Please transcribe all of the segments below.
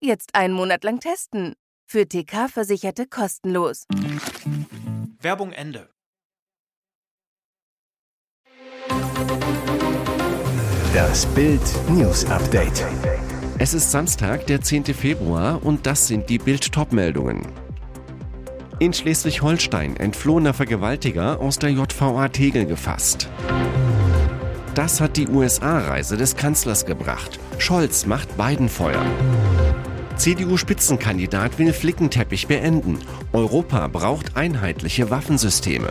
Jetzt einen Monat lang testen. Für TK-Versicherte kostenlos. Werbung Ende. Das Bild News Update. Es ist Samstag, der 10. Februar und das sind die Bild meldungen In Schleswig-Holstein entflohener Vergewaltiger aus der JVA Tegel gefasst. Das hat die USA-Reise des Kanzlers gebracht. Scholz macht Biden Feuer. CDU-Spitzenkandidat will Flickenteppich beenden. Europa braucht einheitliche Waffensysteme.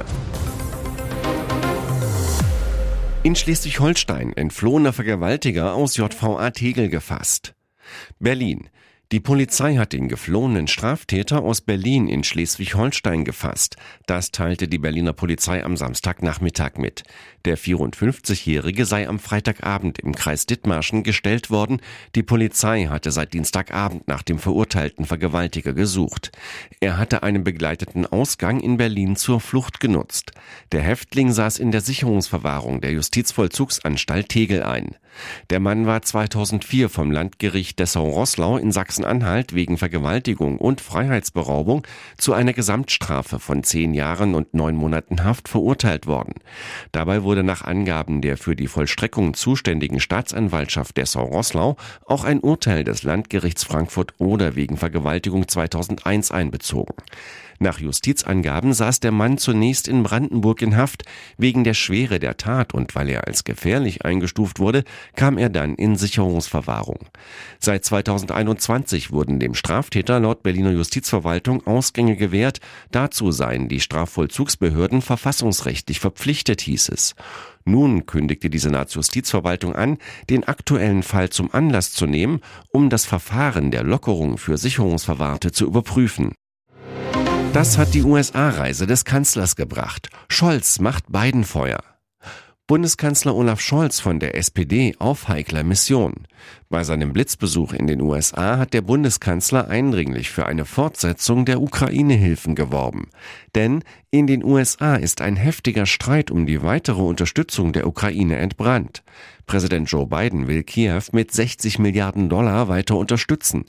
In Schleswig-Holstein entflohener Vergewaltiger aus JVA Tegel gefasst. Berlin. Die Polizei hat den geflohenen Straftäter aus Berlin in Schleswig-Holstein gefasst. Das teilte die Berliner Polizei am Samstagnachmittag mit. Der 54-Jährige sei am Freitagabend im Kreis Dithmarschen gestellt worden. Die Polizei hatte seit Dienstagabend nach dem verurteilten Vergewaltiger gesucht. Er hatte einen begleiteten Ausgang in Berlin zur Flucht genutzt. Der Häftling saß in der Sicherungsverwahrung der Justizvollzugsanstalt Tegel ein. Der Mann war 2004 vom Landgericht Dessau-Rosslau in Sachsen-Anhalt wegen Vergewaltigung und Freiheitsberaubung zu einer Gesamtstrafe von zehn Jahren und neun Monaten Haft verurteilt worden. Dabei wurde nach Angaben der für die Vollstreckung zuständigen Staatsanwaltschaft Dessau-Rosslau auch ein Urteil des Landgerichts Frankfurt oder wegen Vergewaltigung 2001 einbezogen. Nach Justizangaben saß der Mann zunächst in Brandenburg in Haft. Wegen der Schwere der Tat und weil er als gefährlich eingestuft wurde, kam er dann in Sicherungsverwahrung. Seit 2021 wurden dem Straftäter laut Berliner Justizverwaltung Ausgänge gewährt. Dazu seien die Strafvollzugsbehörden verfassungsrechtlich verpflichtet, hieß es. Nun kündigte die Senatsjustizverwaltung an, den aktuellen Fall zum Anlass zu nehmen, um das Verfahren der Lockerung für Sicherungsverwahrte zu überprüfen. Das hat die USA-Reise des Kanzlers gebracht. Scholz macht Biden Feuer. Bundeskanzler Olaf Scholz von der SPD auf heikler Mission. Bei seinem Blitzbesuch in den USA hat der Bundeskanzler eindringlich für eine Fortsetzung der Ukraine-Hilfen geworben. Denn in den USA ist ein heftiger Streit um die weitere Unterstützung der Ukraine entbrannt. Präsident Joe Biden will Kiew mit 60 Milliarden Dollar weiter unterstützen.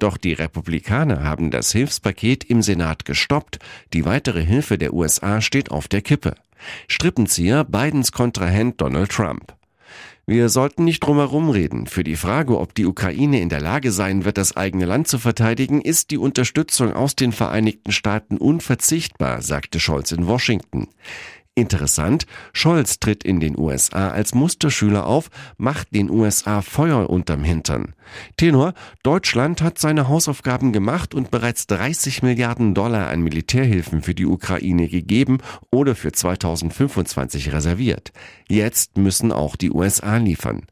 Doch die Republikaner haben das Hilfspaket im Senat gestoppt. Die weitere Hilfe der USA steht auf der Kippe. Strippenzieher Bidens Kontrahent Donald Trump. Wir sollten nicht drumherum reden. Für die Frage, ob die Ukraine in der Lage sein wird, das eigene Land zu verteidigen, ist die Unterstützung aus den Vereinigten Staaten unverzichtbar, sagte Scholz in Washington. Interessant, Scholz tritt in den USA als Musterschüler auf, macht den USA Feuer unterm Hintern. Tenor, Deutschland hat seine Hausaufgaben gemacht und bereits 30 Milliarden Dollar an Militärhilfen für die Ukraine gegeben oder für 2025 reserviert. Jetzt müssen auch die USA liefern.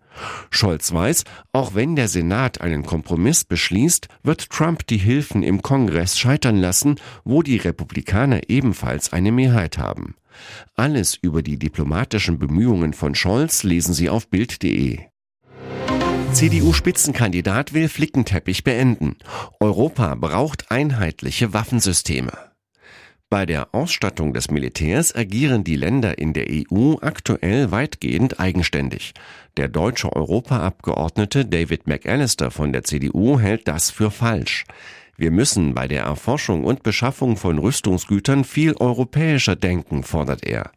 Scholz weiß, auch wenn der Senat einen Kompromiss beschließt, wird Trump die Hilfen im Kongress scheitern lassen, wo die Republikaner ebenfalls eine Mehrheit haben. Alles über die diplomatischen Bemühungen von Scholz lesen Sie auf Bild.de. CDU-Spitzenkandidat will Flickenteppich beenden. Europa braucht einheitliche Waffensysteme. Bei der Ausstattung des Militärs agieren die Länder in der EU aktuell weitgehend eigenständig. Der deutsche Europaabgeordnete David McAllister von der CDU hält das für falsch. Wir müssen bei der Erforschung und Beschaffung von Rüstungsgütern viel europäischer denken, fordert er.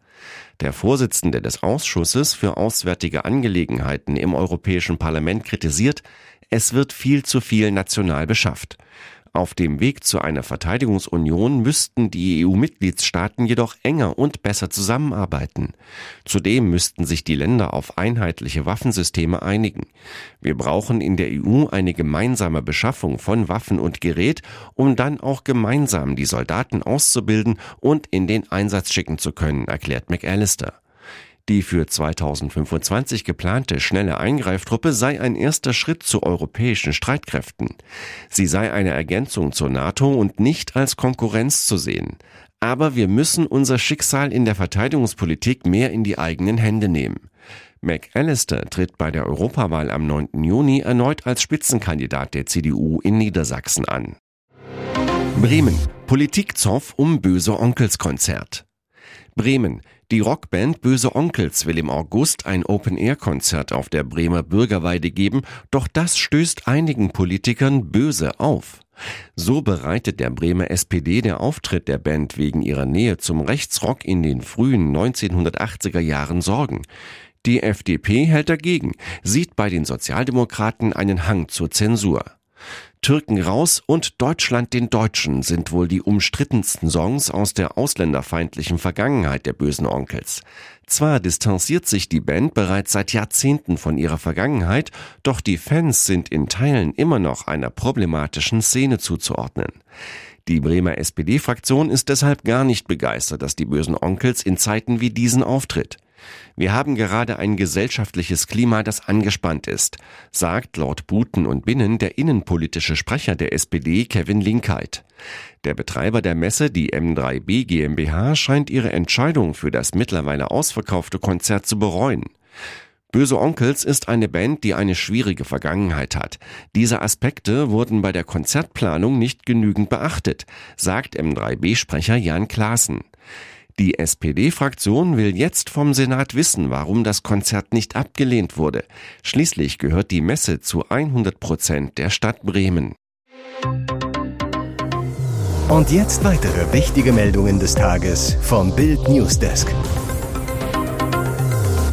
Der Vorsitzende des Ausschusses für Auswärtige Angelegenheiten im Europäischen Parlament kritisiert, es wird viel zu viel national beschafft. Auf dem Weg zu einer Verteidigungsunion müssten die EU-Mitgliedstaaten jedoch enger und besser zusammenarbeiten. Zudem müssten sich die Länder auf einheitliche Waffensysteme einigen. Wir brauchen in der EU eine gemeinsame Beschaffung von Waffen und Gerät, um dann auch gemeinsam die Soldaten auszubilden und in den Einsatz schicken zu können, erklärt McAllister. Die für 2025 geplante schnelle Eingreiftruppe sei ein erster Schritt zu europäischen Streitkräften. Sie sei eine Ergänzung zur NATO und nicht als Konkurrenz zu sehen. Aber wir müssen unser Schicksal in der Verteidigungspolitik mehr in die eigenen Hände nehmen. McAllister tritt bei der Europawahl am 9. Juni erneut als Spitzenkandidat der CDU in Niedersachsen an. Bremen. Politikzoff um Böse Onkels Konzert. Bremen. Die Rockband Böse Onkels will im August ein Open-Air-Konzert auf der Bremer Bürgerweide geben, doch das stößt einigen Politikern böse auf. So bereitet der Bremer SPD der Auftritt der Band wegen ihrer Nähe zum Rechtsrock in den frühen 1980er Jahren Sorgen. Die FDP hält dagegen, sieht bei den Sozialdemokraten einen Hang zur Zensur. Türken raus und Deutschland den Deutschen sind wohl die umstrittensten Songs aus der ausländerfeindlichen Vergangenheit der bösen Onkels. Zwar distanziert sich die Band bereits seit Jahrzehnten von ihrer Vergangenheit, doch die Fans sind in Teilen immer noch einer problematischen Szene zuzuordnen. Die Bremer SPD-Fraktion ist deshalb gar nicht begeistert, dass die bösen Onkels in Zeiten wie diesen auftritt. Wir haben gerade ein gesellschaftliches Klima, das angespannt ist, sagt laut Buten und Binnen der innenpolitische Sprecher der SPD Kevin Linkheit. Der Betreiber der Messe, die M3B GmbH, scheint ihre Entscheidung für das mittlerweile ausverkaufte Konzert zu bereuen. Böse Onkels ist eine Band, die eine schwierige Vergangenheit hat. Diese Aspekte wurden bei der Konzertplanung nicht genügend beachtet, sagt M3B-Sprecher Jan Klaassen. Die SPD-Fraktion will jetzt vom Senat wissen, warum das Konzert nicht abgelehnt wurde. Schließlich gehört die Messe zu 100 Prozent der Stadt Bremen. Und jetzt weitere wichtige Meldungen des Tages vom Bild Newsdesk.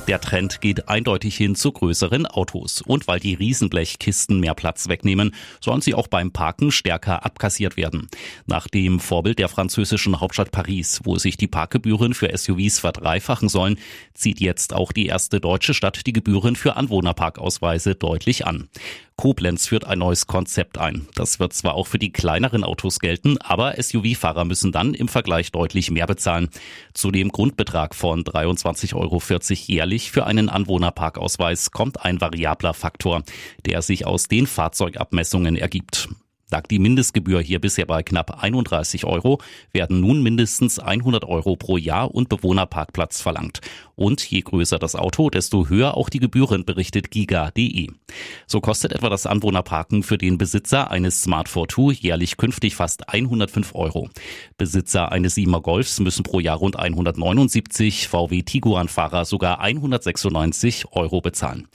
Der Trend geht eindeutig hin zu größeren Autos. Und weil die Riesenblechkisten mehr Platz wegnehmen, sollen sie auch beim Parken stärker abkassiert werden. Nach dem Vorbild der französischen Hauptstadt Paris, wo sich die Parkgebühren für SUVs verdreifachen sollen, zieht jetzt auch die erste deutsche Stadt die Gebühren für Anwohnerparkausweise deutlich an. Koblenz führt ein neues Konzept ein. Das wird zwar auch für die kleineren Autos gelten, aber SUV-Fahrer müssen dann im Vergleich deutlich mehr bezahlen. Zu dem Grundbetrag von 23,40 Euro jährlich für einen Anwohnerparkausweis kommt ein variabler Faktor, der sich aus den Fahrzeugabmessungen ergibt. Lag die Mindestgebühr hier bisher bei knapp 31 Euro, werden nun mindestens 100 Euro pro Jahr und Bewohnerparkplatz verlangt. Und je größer das Auto, desto höher auch die Gebühren, berichtet giga.de. So kostet etwa das Anwohnerparken für den Besitzer eines Smart 42 jährlich künftig fast 105 Euro. Besitzer eines Siemer Golfs müssen pro Jahr rund 179, VW Tiguan-Fahrer sogar 196 Euro bezahlen.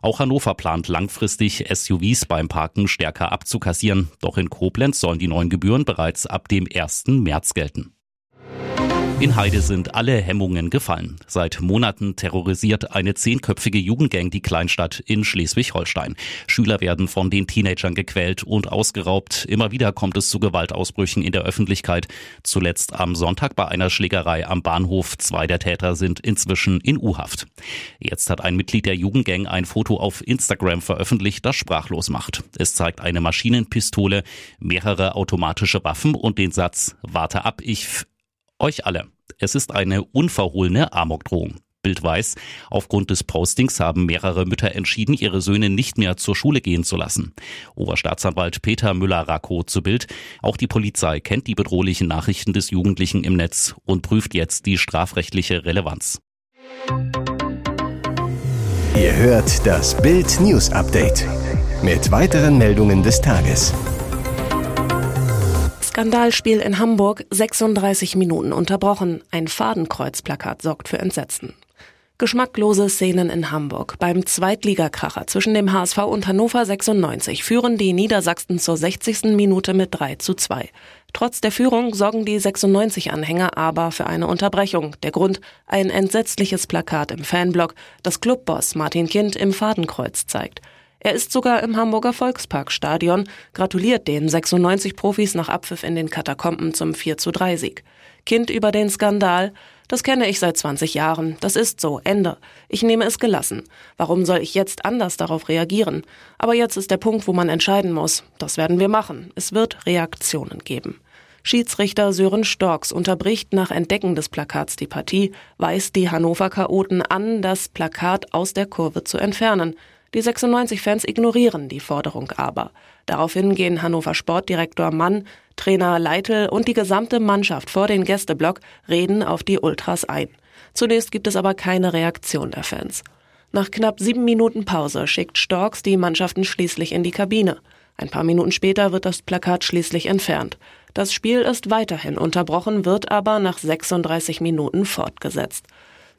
Auch Hannover plant langfristig SUVs beim Parken stärker abzukassieren. Doch in Koblenz sollen die neuen Gebühren bereits ab dem 1. März gelten. In Heide sind alle Hemmungen gefallen. Seit Monaten terrorisiert eine zehnköpfige Jugendgang die Kleinstadt in Schleswig-Holstein. Schüler werden von den Teenagern gequält und ausgeraubt. Immer wieder kommt es zu Gewaltausbrüchen in der Öffentlichkeit. Zuletzt am Sonntag bei einer Schlägerei am Bahnhof. Zwei der Täter sind inzwischen in U-Haft. Jetzt hat ein Mitglied der Jugendgang ein Foto auf Instagram veröffentlicht, das sprachlos macht. Es zeigt eine Maschinenpistole, mehrere automatische Waffen und den Satz, warte ab, ich euch alle. Es ist eine unverhohlene Amokdrohung. Bild weiß, aufgrund des Postings haben mehrere Mütter entschieden, ihre Söhne nicht mehr zur Schule gehen zu lassen. Oberstaatsanwalt Peter Müller-Racco zu Bild. Auch die Polizei kennt die bedrohlichen Nachrichten des Jugendlichen im Netz und prüft jetzt die strafrechtliche Relevanz. Ihr hört das Bild News Update mit weiteren Meldungen des Tages. Skandalspiel in Hamburg 36 Minuten unterbrochen. Ein Fadenkreuzplakat sorgt für Entsetzen. Geschmacklose Szenen in Hamburg. Beim Zweitligakracher zwischen dem HSV und Hannover 96 führen die Niedersachsen zur 60. Minute mit 3 zu 2. Trotz der Führung sorgen die 96-Anhänger aber für eine Unterbrechung. Der Grund? Ein entsetzliches Plakat im Fanblock, das Clubboss Martin Kind im Fadenkreuz zeigt. Er ist sogar im Hamburger Volksparkstadion, gratuliert den 96 Profis nach Abpfiff in den Katakomben zum 4 zu 3 Sieg. Kind über den Skandal, das kenne ich seit 20 Jahren, das ist so, Ende. Ich nehme es gelassen. Warum soll ich jetzt anders darauf reagieren? Aber jetzt ist der Punkt, wo man entscheiden muss. Das werden wir machen. Es wird Reaktionen geben. Schiedsrichter Sören Storks unterbricht nach Entdecken des Plakats die Partie, weist die Hannover Chaoten an, das Plakat aus der Kurve zu entfernen. Die 96-Fans ignorieren die Forderung aber. Daraufhin gehen Hannover Sportdirektor Mann, Trainer Leitl und die gesamte Mannschaft vor den Gästeblock, reden auf die Ultras ein. Zunächst gibt es aber keine Reaktion der Fans. Nach knapp sieben Minuten Pause schickt Storks die Mannschaften schließlich in die Kabine. Ein paar Minuten später wird das Plakat schließlich entfernt. Das Spiel ist weiterhin unterbrochen, wird aber nach 36 Minuten fortgesetzt.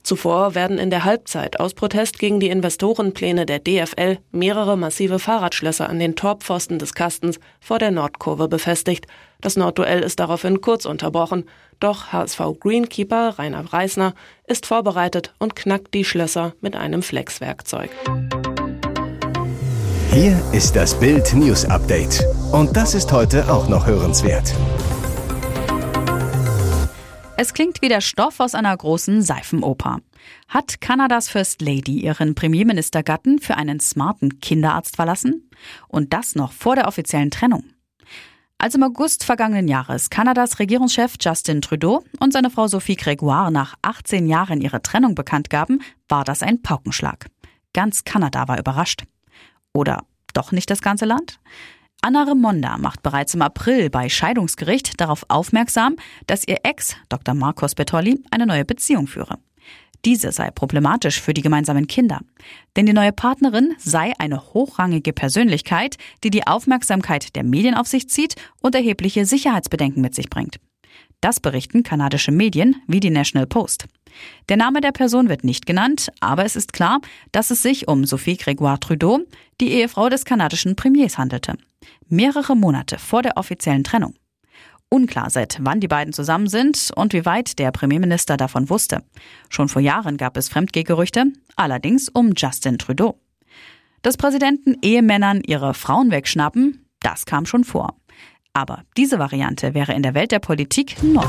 Zuvor werden in der Halbzeit aus Protest gegen die Investorenpläne der DFL mehrere massive Fahrradschlösser an den Torpfosten des Kastens vor der Nordkurve befestigt. Das Nordduell ist daraufhin kurz unterbrochen. Doch HSV Greenkeeper Rainer Reisner ist vorbereitet und knackt die Schlösser mit einem Flexwerkzeug. Hier ist das Bild News Update. Und das ist heute auch noch hörenswert. Es klingt wie der Stoff aus einer großen Seifenoper. Hat Kanadas First Lady ihren Premierministergatten für einen smarten Kinderarzt verlassen? Und das noch vor der offiziellen Trennung. Als im August vergangenen Jahres Kanadas Regierungschef Justin Trudeau und seine Frau Sophie Gregoire nach 18 Jahren ihre Trennung bekannt gaben, war das ein Paukenschlag. Ganz Kanada war überrascht. Oder doch nicht das ganze Land? Anna Remonda macht bereits im April bei Scheidungsgericht darauf aufmerksam, dass ihr Ex, Dr. Marcos Bertolli, eine neue Beziehung führe. Diese sei problematisch für die gemeinsamen Kinder. Denn die neue Partnerin sei eine hochrangige Persönlichkeit, die die Aufmerksamkeit der Medien auf sich zieht und erhebliche Sicherheitsbedenken mit sich bringt. Das berichten kanadische Medien wie die National Post. Der Name der Person wird nicht genannt, aber es ist klar, dass es sich um Sophie Grégoire Trudeau, die Ehefrau des kanadischen Premiers, handelte mehrere Monate vor der offiziellen Trennung. Unklar seit wann die beiden zusammen sind und wie weit der Premierminister davon wusste. Schon vor Jahren gab es Fremdgehgerüchte, allerdings um Justin Trudeau. Dass Präsidenten Ehemännern ihre Frauen wegschnappen, das kam schon vor. Aber diese Variante wäre in der Welt der Politik neu.